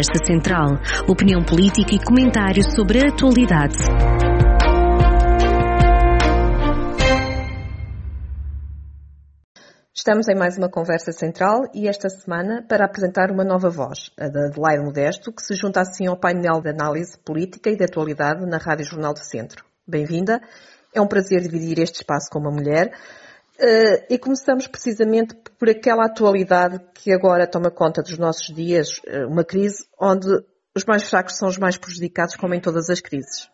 Conversa Central. Opinião política e comentário sobre a atualidade. Estamos em mais uma conversa central e esta semana para apresentar uma nova voz, a da Adelaide Modesto, que se junta assim ao painel de análise política e de atualidade na Rádio Jornal do Centro. Bem-vinda. É um prazer dividir este espaço com uma mulher. Uh, e começamos precisamente por aquela atualidade que agora toma conta dos nossos dias, uh, uma crise onde os mais fracos são os mais prejudicados, como em todas as crises.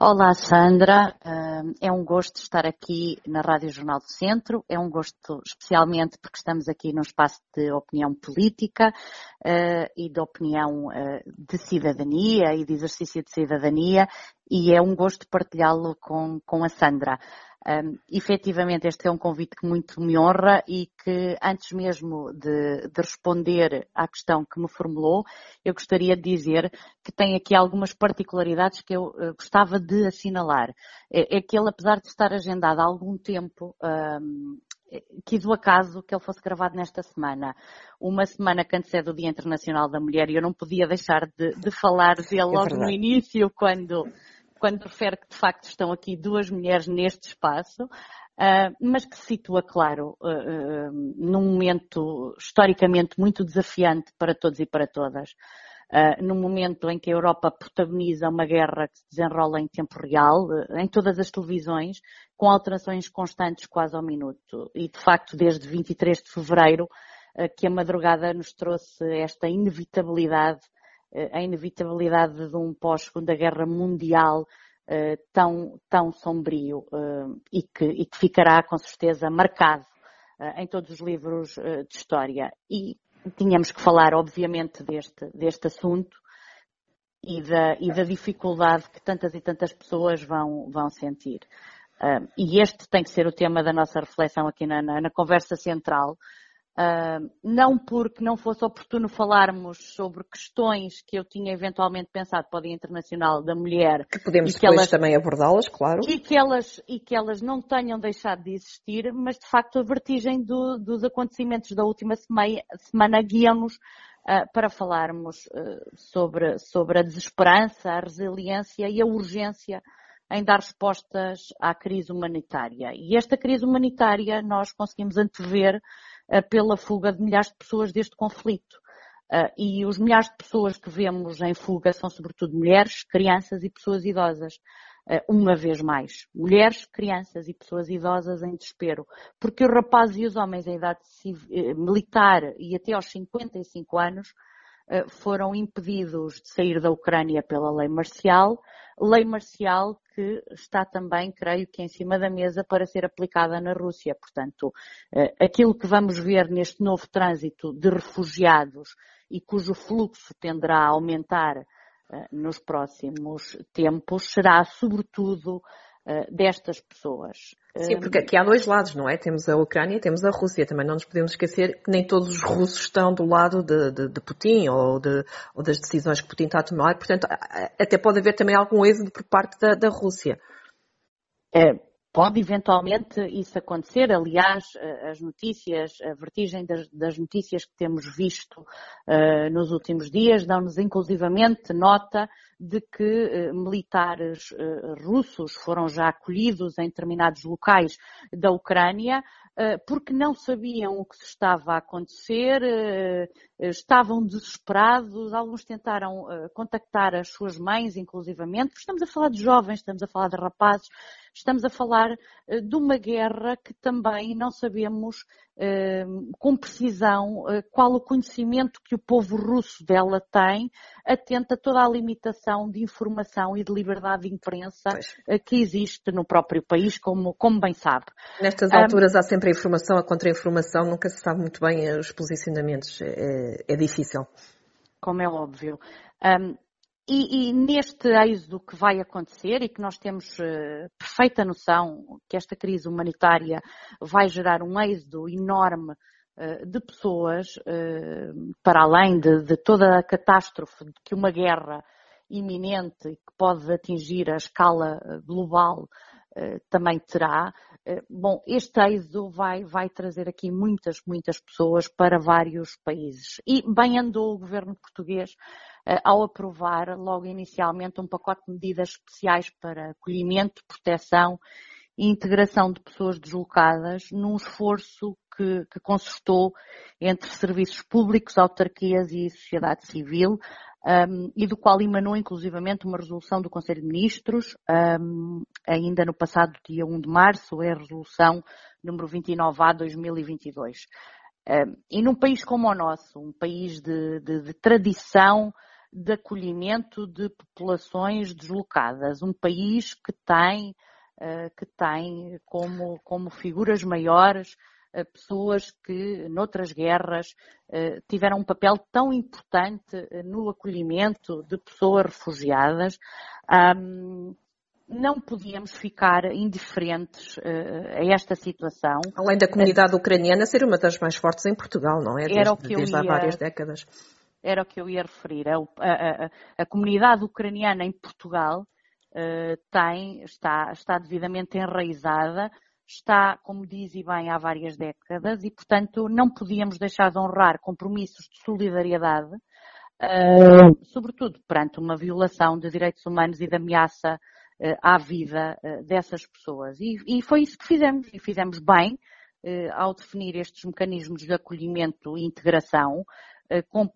Olá Sandra, uh, é um gosto estar aqui na Rádio Jornal do Centro, é um gosto especialmente porque estamos aqui num espaço de opinião política e de opinião de cidadania e de exercício de cidadania e é um gosto partilhá-lo com, com a Sandra. Um, efetivamente, este é um convite que muito me honra e que, antes mesmo de, de, responder à questão que me formulou, eu gostaria de dizer que tem aqui algumas particularidades que eu uh, gostava de assinalar. É, é, que ele, apesar de estar agendado há algum tempo, um, quis o acaso que ele fosse gravado nesta semana. Uma semana que antecede o Dia Internacional da Mulher e eu não podia deixar de, de falar dele é logo no início, quando quando refere que de facto estão aqui duas mulheres neste espaço, Uh, mas que se situa, claro, uh, uh, num momento historicamente muito desafiante para todos e para todas. num momento em que a Europa protagoniza uma guerra que se desenrola em tempo real, em todas as televisões, com alterações constantes quase ao minuto. E, de facto, desde 23 de fevereiro, que a madrugada nos trouxe esta inevitabilidade a inevitabilidade de um pós-segunda guerra mundial uh, tão, tão sombrio uh, e, que, e, que, ficará com certeza marcado uh, em todos os livros de história. E tínhamos que falar, obviamente, deste, deste assunto e da, e da dificuldade que tantas e tantas pessoas vão, vão sentir. e este tem que ser o tema da nossa reflexão aqui na, na, na conversa central, Uh, não porque não fosse oportuno falarmos sobre questões que eu tinha eventualmente pensado para o Dia Internacional da Mulher. Que podemos depois elas, também abordá-las, claro. E que, elas, e que elas não tenham deixado de existir, mas de facto a vertigem do, dos acontecimentos da última semana, semana guia-nos uh, para falarmos uh, sobre, sobre a desesperança, a resiliência e a urgência em dar respostas à crise humanitária. E esta crise humanitária nós conseguimos antever pela fuga de milhares de pessoas deste conflito. Uh, e os milhares de pessoas que vemos em fuga são sobretudo mulheres, crianças e pessoas idosas. Uh, uma vez mais, mulheres, crianças e pessoas idosas em desespero. Porque os rapazes e os homens em idade militar e até aos 55 anos foram impedidos de sair da Ucrânia pela lei marcial, lei marcial que está também, creio que, em cima da mesa para ser aplicada na Rússia. Portanto, eh, aquilo que vamos ver neste novo trânsito de refugiados e cujo fluxo tenderá a aumentar eh, nos próximos tempos será, sobretudo, eh, destas pessoas. Sim, porque aqui há dois lados, não é? Temos a Ucrânia e temos a Rússia. Também não nos podemos esquecer que nem todos os russos estão do lado de, de, de Putin ou, de, ou, das decisões que Putin está a tomar. Portanto, até pode haver também algum êxodo por parte da, da Rússia. É, Pode eventualmente isso acontecer, aliás, as notícias, a vertigem das, das notícias que temos visto uh, nos últimos dias dão-nos inclusivamente nota de que uh, militares uh, russos foram já acolhidos em determinados locais da Ucrânia porque não sabiam o que se estava a acontecer, estavam desesperados, alguns tentaram contactar as suas mães, inclusivamente, estamos a falar de jovens, estamos a falar de rapazes, estamos a falar eh, de uma guerra que também não sabemos eh, com precisão eh, qual o conhecimento que o povo russo dela tem, atenta a toda a limitação de informação e de liberdade de imprensa pois. que existe no próprio país, como, como bem sabe. Nestas alturas um, há sempre a informação, a contra-informação, nunca se sabe muito bem os posicionamentos, é, é difícil. Como é óbvio. Um, e, e, neste êxodo que vai acontecer e que nós temos uh, perfeita noção que esta crise humanitária vai gerar um êxodo enorme uh, de pessoas, uh, para além de, de, toda a catástrofe que uma guerra iminente que pode atingir a escala global também terá. Bom, este êxodo vai, vai trazer aqui muitas, muitas pessoas para vários países. E bem andou o governo português ao aprovar logo inicialmente um pacote de medidas especiais para acolhimento, proteção e integração de pessoas deslocadas num esforço que, que concertou entre serviços públicos, autarquias e sociedade civil, um, e do qual emanou inclusivamente uma resolução do Conselho de Ministros, um, ainda no passado dia 1 de março, é a resolução número 29A 2022. Um, e num país como o nosso, um país de, de, de tradição de acolhimento de populações deslocadas, um país que tem, uh, que tem como, como figuras maiores pessoas que, noutras guerras, eh, tiveram um papel tão importante eh, no acolhimento de pessoas refugiadas. Não podíamos ficar indiferentes eh, a esta situação. Além da comunidade ucraniana ser uma das mais fortes em Portugal, não é? Desde, Era o que desde ia... há várias décadas era o que eu ia referir. A, a, a, a comunidade ucraniana em Portugal uh, tem, está, está devidamente enraizada está, como diz e bem, há várias décadas e, portanto, não podíamos deixar de honrar compromissos de solidariedade, uh, sobretudo perante uma violação de direitos humanos e de ameaça uh, à vida uh, dessas pessoas. E, e, foi isso que fizemos, e fizemos bem ao definir estes mecanismos de acolhimento e integração com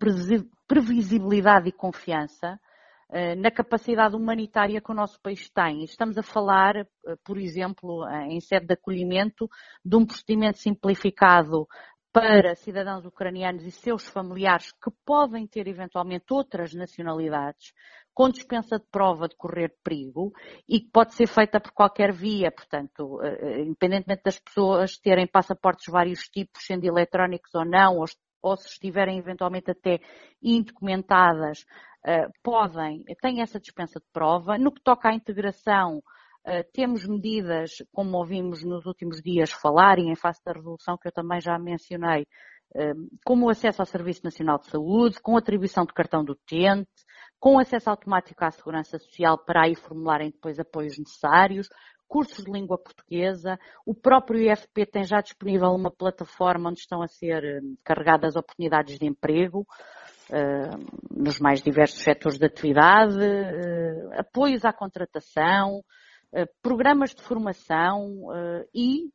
previsibilidade e confiança, na capacidade humanitária que o nosso país tem. Estamos a falar, eh, por exemplo, eh, em sede de acolhimento, de um procedimento simplificado para cidadãos ucranianos e seus familiares que podem ter eventualmente outras nacionalidades, com dispensa de prova de correr perigo e que pode ser feita por qualquer via, portanto, independentemente das pessoas terem passaportes de vários tipos, sendo eletrónicos ou não, ou, se estiverem eventualmente até indocumentadas, eh, podem, têm essa dispensa de prova. No que toca à integração, uh, temos medidas, como ouvimos nos últimos dias falar, e em face da resolução que eu também já mencionei, uh, como o acesso ao Serviço Nacional de Saúde, com atribuição de cartão do utente, com acesso automático à Segurança Social para aí formularem depois apoios necessários, cursos de língua portuguesa. O próprio IFP tem já disponível uma plataforma onde estão a ser carregadas oportunidades de emprego. Eh, nos mais diversos setores de atividade, eh, apoios à contratação, programas de formação e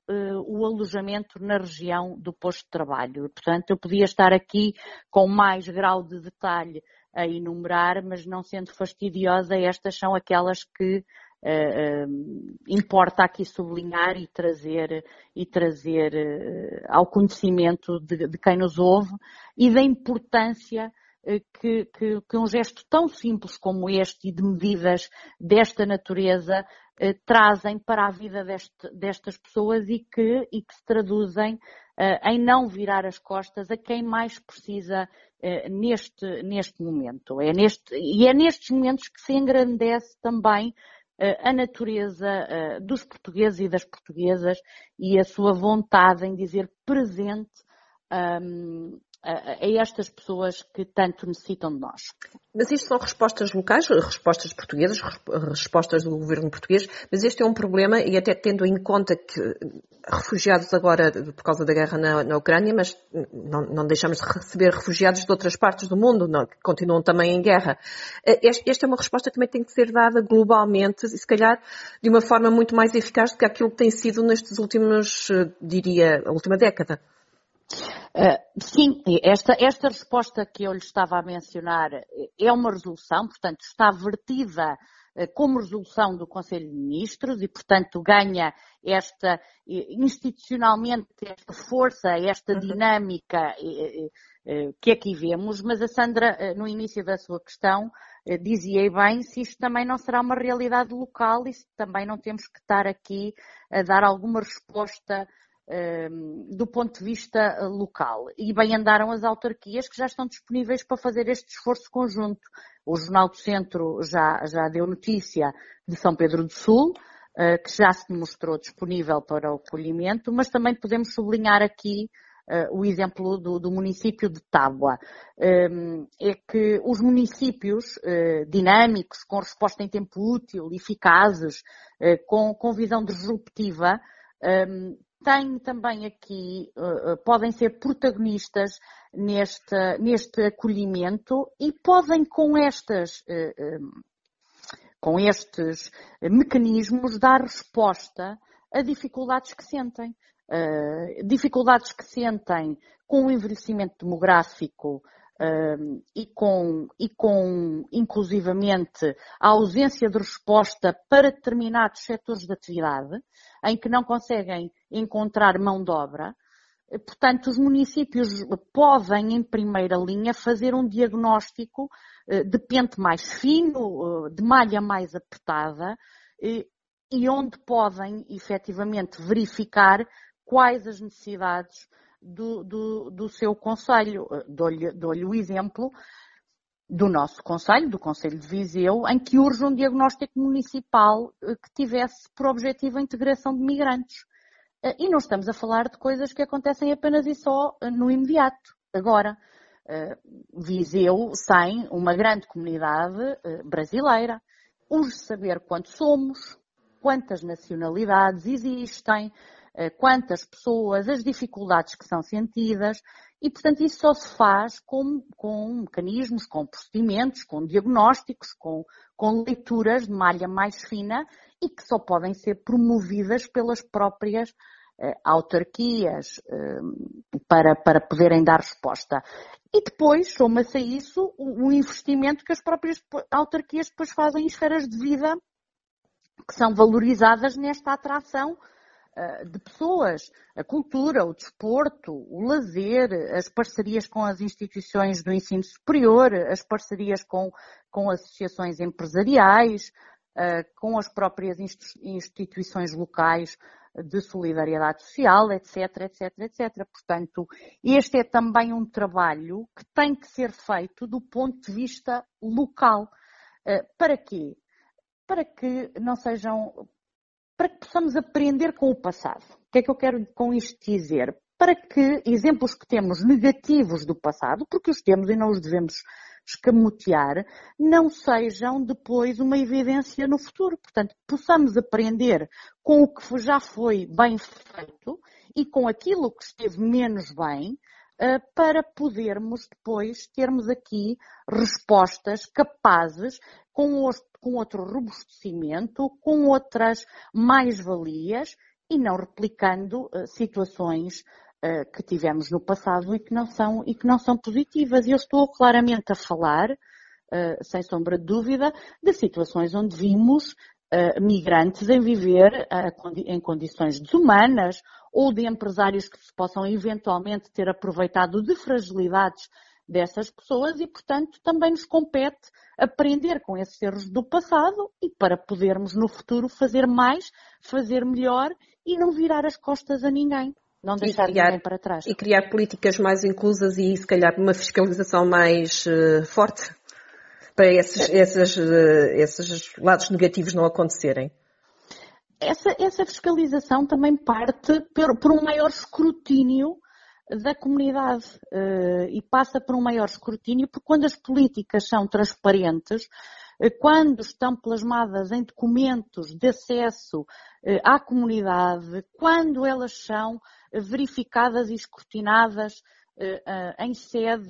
o alojamento na região do posto de trabalho. Portanto, eu podia estar aqui com mais grau de detalhe a enumerar, mas não sendo fastidiosa, estas são aquelas que Uh, importa aqui sublinhar e trazer, e trazer uh, ao conhecimento de, de, quem nos ouve e da importância que, que, que, um gesto tão simples como este e de medidas desta natureza trazem para a vida deste, destas pessoas e que, e que se traduzem em não virar as costas a quem mais precisa neste, neste momento. É neste, e é nestes momentos que se engrandece também a natureza dos portugueses e das portuguesas e a sua vontade em dizer presente um, a, estas pessoas que tanto necessitam de nós. Mas isto são respostas locais, respostas portuguesas, respostas do governo português, mas este é um problema e até tendo em conta que refugiados agora por causa da guerra na, na Ucrânia, mas não, não, deixamos de receber refugiados de outras partes do mundo, não, que continuam também em guerra. Eh, esta é uma resposta que também tem que ser dada globalmente e se calhar de uma forma muito mais eficaz do que aquilo que tem sido nestes últimos, eh, diria, a última década. Uh, sim, esta, esta resposta que eu lhe estava a mencionar é uma resolução, portanto, está vertida uh, como resolução do Conselho de Ministros e, portanto, ganha esta, institucionalmente, esta força, esta uhum. dinâmica que aqui vemos, mas a Sandra, no início da sua questão, dizia bem se isto também não será uma realidade local e se também não temos que estar aqui a dar alguma resposta do ponto de vista eh, local. E bem andaram as autarquias que já estão disponíveis para fazer este esforço conjunto. O Jornal do Centro já, já deu notícia de São Pedro do Sul, eh, que já se mostrou disponível para o acolhimento, mas também podemos sublinhar aqui uh, o exemplo do, do, município de Tábua. Um, é que os municípios dinâmicos, com resposta em tempo útil, eficazes, com, com visão disruptiva, um, têm também aqui, podem ser protagonistas neste, neste acolhimento e podem com estas com estes mecanismos dar resposta a dificuldades que sentem. Uh, dificuldades que sentem com o envelhecimento demográfico e, com, e com, inclusivamente, a ausência de resposta para determinados setores de atividade, em que não conseguem encontrar mão de obra. Portanto, os municípios podem, em primeira linha, fazer um diagnóstico uh, de pente mais fino, de malha mais apertada, e onde podem efetivamente verificar quais as necessidades do, do, do seu Conselho. Dou-lhe dou o exemplo do nosso Conselho, do Conselho de Viseu, em que urge um diagnóstico municipal eh, que tivesse por objetivo a integração de migrantes. Eh, e não estamos a falar de coisas que acontecem apenas e só eh, no imediato. Agora, Viseu tem uma grande comunidade brasileira. Urge saber quantos somos, quantas nacionalidades existem, eh, quantas pessoas, as dificuldades que são sentidas, e, portanto, isso só se faz com, com mecanismos, com procedimentos, com diagnósticos, com, com leituras de malha mais fina e que só podem ser promovidas pelas próprias eh, autarquias eh, para, para poderem dar resposta. E depois, soma-se a isso, o, o investimento que as próprias autarquias depois fazem em esferas de vida que são valorizadas nesta atração de pessoas. A cultura, o desporto, o lazer, as parcerias com as instituições do ensino superior, as parcerias com, com associações empresariais, uh, com as próprias instituições locais de solidariedade social, etc, etc, etc. Portanto, este é também um trabalho que tem que ser feito do ponto de vista local. Uh, para quê? para que não sejam, para que possamos aprender com o passado. O que é que eu quero com isto dizer? Para que exemplos que temos negativos do passado, porque os temos e não os devemos escamotear, não sejam depois uma evidência no futuro. Portanto, possamos aprender com o que já foi bem feito e com aquilo que esteve menos bem, eh, para podermos depois termos aqui respostas capazes com, com outro robustecimento, com outras mais-valias e não replicando uh, situações uh, que tivemos no passado e que não são, e que não são positivas. Eu estou claramente a falar, uh, sem sombra de dúvida, de situações onde vimos migrantes em viver em condições desumanas ou de empresários que se possam eventualmente ter aproveitado de fragilidades dessas pessoas e, portanto, também nos compete aprender com esses erros do passado e para podermos no futuro fazer mais, fazer melhor e não virar as costas a ninguém. Não deixar criar, ninguém para trás. E criar políticas mais inclusas e, se calhar, uma fiscalização mais uh, forte para esses, esses, uh, esses lados negativos não acontecerem. Essa, essa fiscalização também parte por, por um maior escrutínio da comunidade uh, e passa por um maior escrutínio, porque quando as políticas são transparentes, uh, quando estão plasmadas em documentos de acesso uh, à comunidade, quando elas são verificadas e escrutinadas em sede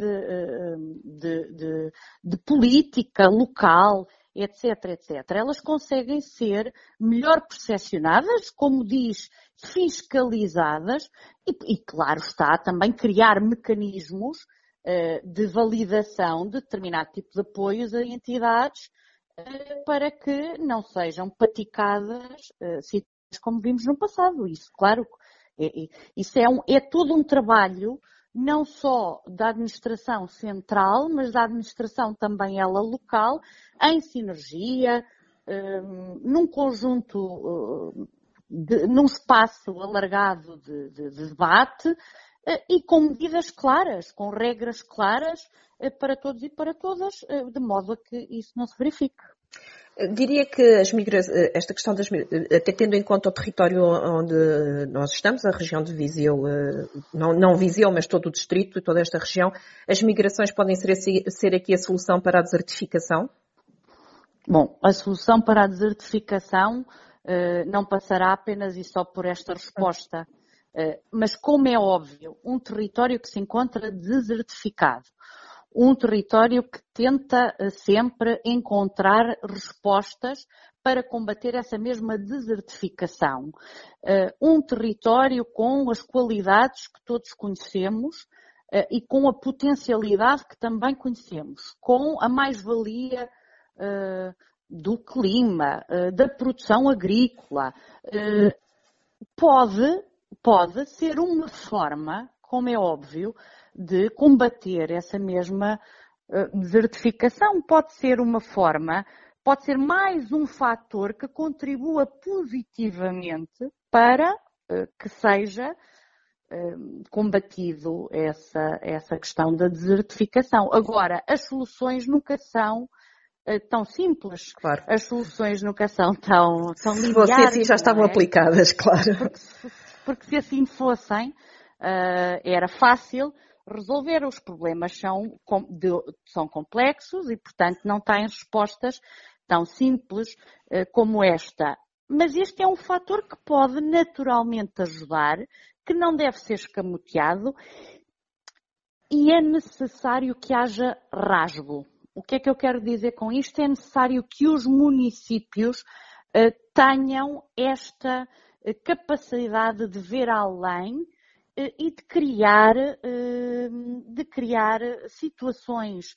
de, de, de política local, etc, etc. Elas conseguem ser melhor percepcionadas, como diz, fiscalizadas e, e claro está, também criar mecanismos uh, de validação de determinado tipo de apoios a entidades uh, para que não sejam praticadas uh, situações como vimos no passado. Isso, claro, é, é, isso é, um, é todo um trabalho não só da administração central, mas da administração também ela local, em sinergia, num conjunto de, num espaço alargado de, de, de debate eh, e com medidas claras, com regras claras eh, para todos e para todas, eh, de modo a que isso não se verifique. Diria que esta questão das até tendo em conta o território onde nós estamos, a região de Viseu, não, não Viseu, mas todo o distrito e toda esta região, as migrações podem ser, ser aqui a solução para a desertificação? Bom, a solução para a desertificação não passará apenas e só por esta resposta. Mas, como é óbvio, um território que se encontra desertificado, um território que tenta uh, sempre encontrar respostas para combater essa mesma desertificação. Um território com as qualidades que todos conhecemos e com a potencialidade que também conhecemos, com a mais-valia do clima, da produção agrícola, pode, pode ser uma forma, como é óbvio, de combater essa mesma desertificação. Pode ser uma forma, pode ser mais um fator que contribua positivamente para que seja combatido essa, essa questão da desertificação. Agora, as soluções nunca são eh, tão simples. Claro. As soluções nunca são tão, tão Se fosse assim já estavam é? aplicadas, claro. Porque, porque, se assim fossem, era fácil resolver. Os problemas são, são complexos e, portanto, não têm respostas tão simples uh, como esta. Mas este é um fator que pode naturalmente ajudar, que não deve ser escamoteado e é necessário que haja rasgo. O que é que eu quero dizer com isto? É necessário que os municípios uh, tenham esta uh, capacidade de ver além e de criar, de criar situações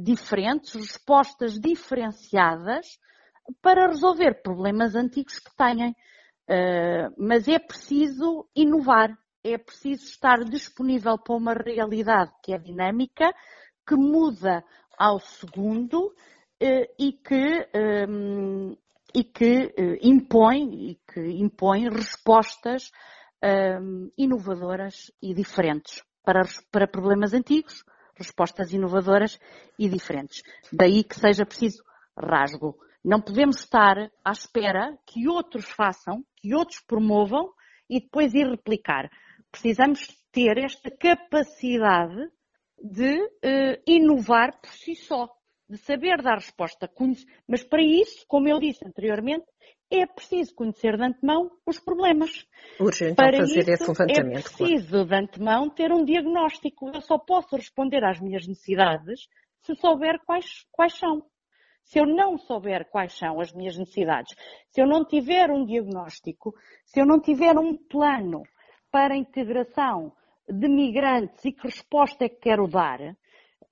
diferentes, respostas diferenciadas para resolver problemas antigos que têm. mas é preciso inovar, é preciso estar disponível para uma realidade que é dinâmica, que muda ao segundo eh, e que, ehm, e que eh, impõe, e que impõe respostas ehm, inovadoras e diferentes para, para problemas antigos, respostas inovadoras e diferentes. Daí que seja preciso rasgo. Não podemos estar à espera que outros façam, que outros promovam e depois ir replicar. Precisamos ter esta capacidade de uh, inovar por si só, de saber dar resposta. Mas para isso, como eu disse anteriormente, é preciso conhecer de antemão os problemas. Urgente então para fazer isso, esse levantamento. É preciso claro. de antemão ter um diagnóstico. Eu só posso responder às minhas necessidades se souber quais, quais são. Se eu não souber quais são as minhas necessidades, se eu não tiver um diagnóstico, se eu não tiver um plano para a integração de migrantes e que resposta é que quero dar,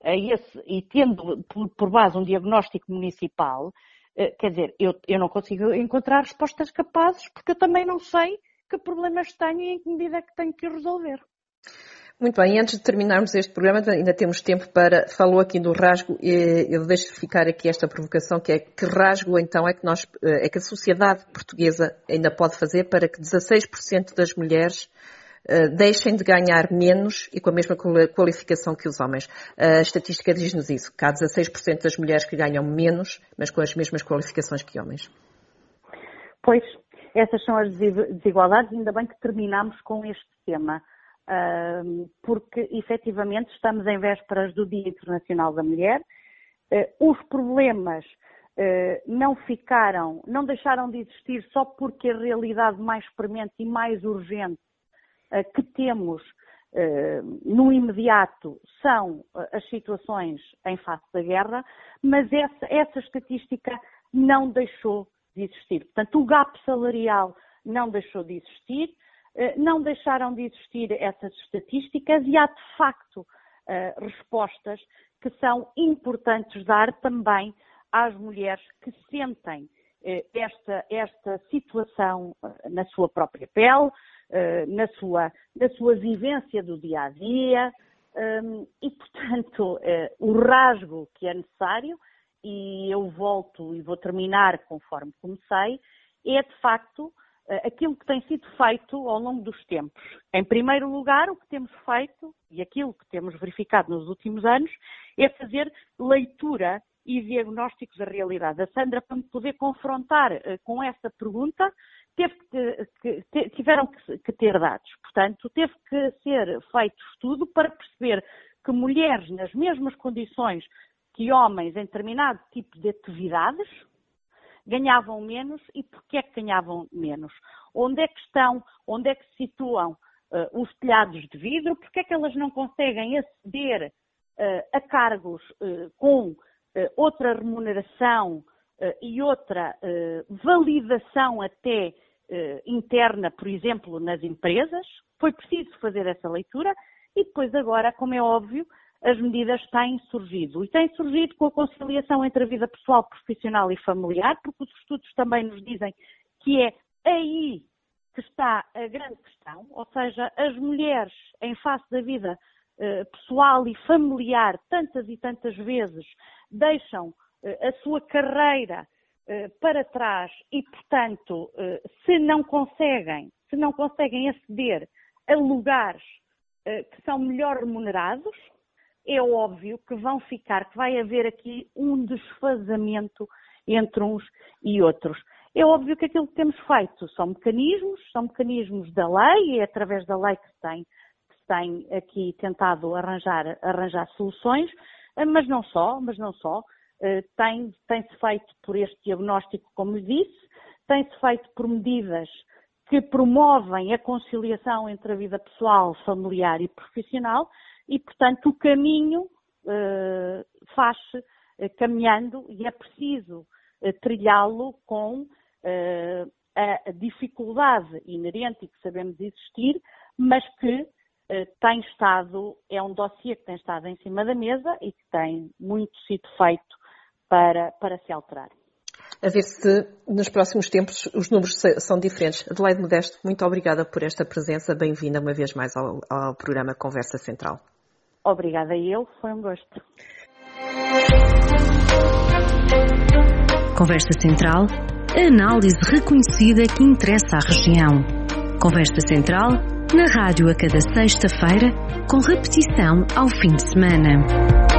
esse, e tendo por, por base um diagnóstico municipal, quer dizer, eu, eu não consigo encontrar respostas capazes porque eu também não sei que problemas tenho e em que medida é que tenho que resolver. Muito bem, antes de terminarmos este programa, ainda temos tempo para. Falou aqui do rasgo, eu deixo ficar aqui esta provocação, que é que rasgo então é que, nós, eh, é que a sociedade portuguesa ainda pode fazer para que 16% das mulheres eh, deixem de ganhar menos e com a mesma qualificação que os homens. A estatística diz-nos isso, que há 16% das mulheres que ganham menos, mas com as mesmas qualificações que homens. Pois, essas são as desigualdades, ainda bem que terminamos com este tema, porque efetivamente estamos em vésperas do Dia Internacional da Mulher, eh, os problemas eh, não ficaram, não deixaram de existir só porque a realidade mais premente e mais urgente eh, que temos eh, no imediato são eh, as situações em face da guerra, mas essa, essa estatística não deixou de existir. Portanto, o gap salarial não deixou de existir, não deixaram de existir essas estatísticas e há de facto respostas que são importantes dar também às mulheres que sentem esta, esta situação na sua própria pele, eh, na, sua, na sua vivência do dia a dia um, e, portanto, o rasgo que é necessário, e eu volto e vou terminar conforme comecei, é de facto aquilo que tem sido feito ao longo dos tempos. Em primeiro lugar, o que temos feito e aquilo que temos verificado nos últimos anos é fazer leitura e diagnóstico da realidade. A Sandra, para me poder confrontar uh, com essa pergunta, que, que, tiveram que, que, ter dados. Portanto, teve que ser feito estudo para perceber que mulheres nas mesmas condições que homens em determinado tipo de atividades ganhavam menos e porquê é que ganhavam menos? Onde é que estão, onde é que se situam uh, os telhados de vidro? Porquê é que elas não conseguem aceder uh, a cargos uh, com outra remuneração e outra validação até interna, por exemplo, nas empresas? Foi preciso fazer essa leitura e depois agora, como é óbvio, as medidas têm surgido. E têm surgido com a conciliação entre a vida pessoal, profissional e familiar, porque os estudos também nos dizem que é aí que está a grande questão, ou seja, as mulheres em face da vida eh, pessoal e familiar, tantas e tantas vezes, deixam eh, a sua carreira eh, para trás e, portanto, eh, se não conseguem, se não conseguem aceder a lugares que são melhor remunerados, é óbvio que vão ficar, que vai haver aqui um desfazamento entre uns e outros. É óbvio que aquilo que temos feito são mecanismos, são mecanismos da lei, e é através da lei que se tem, que se tem aqui tentado arranjar, arranjar soluções, mas não só, mas não só. Eh, tem, tem-se feito por este diagnóstico, como disse, tem-se feito por medidas que promovem a conciliação entre a vida pessoal, familiar e profissional, e, portanto, o caminho uh, faz-se caminhando e é preciso uh, trilhá-lo com a dificuldade inerente e que sabemos existir, mas que tem estado, é um dossiê que tem estado em cima da mesa e que tem muito sido feito para, para se alterar. A ver se nos próximos tempos os números são diferentes. Adelaide Modesto, muito obrigada por esta presença. Bem-vinda uma vez mais ao, ao programa Conversa Central. Obrigada a eu, foi um gosto. Conversa Central, análise reconhecida que interessa à região. Conversa Central, na rádio a cada sexta-feira, com repetição ao fim de semana.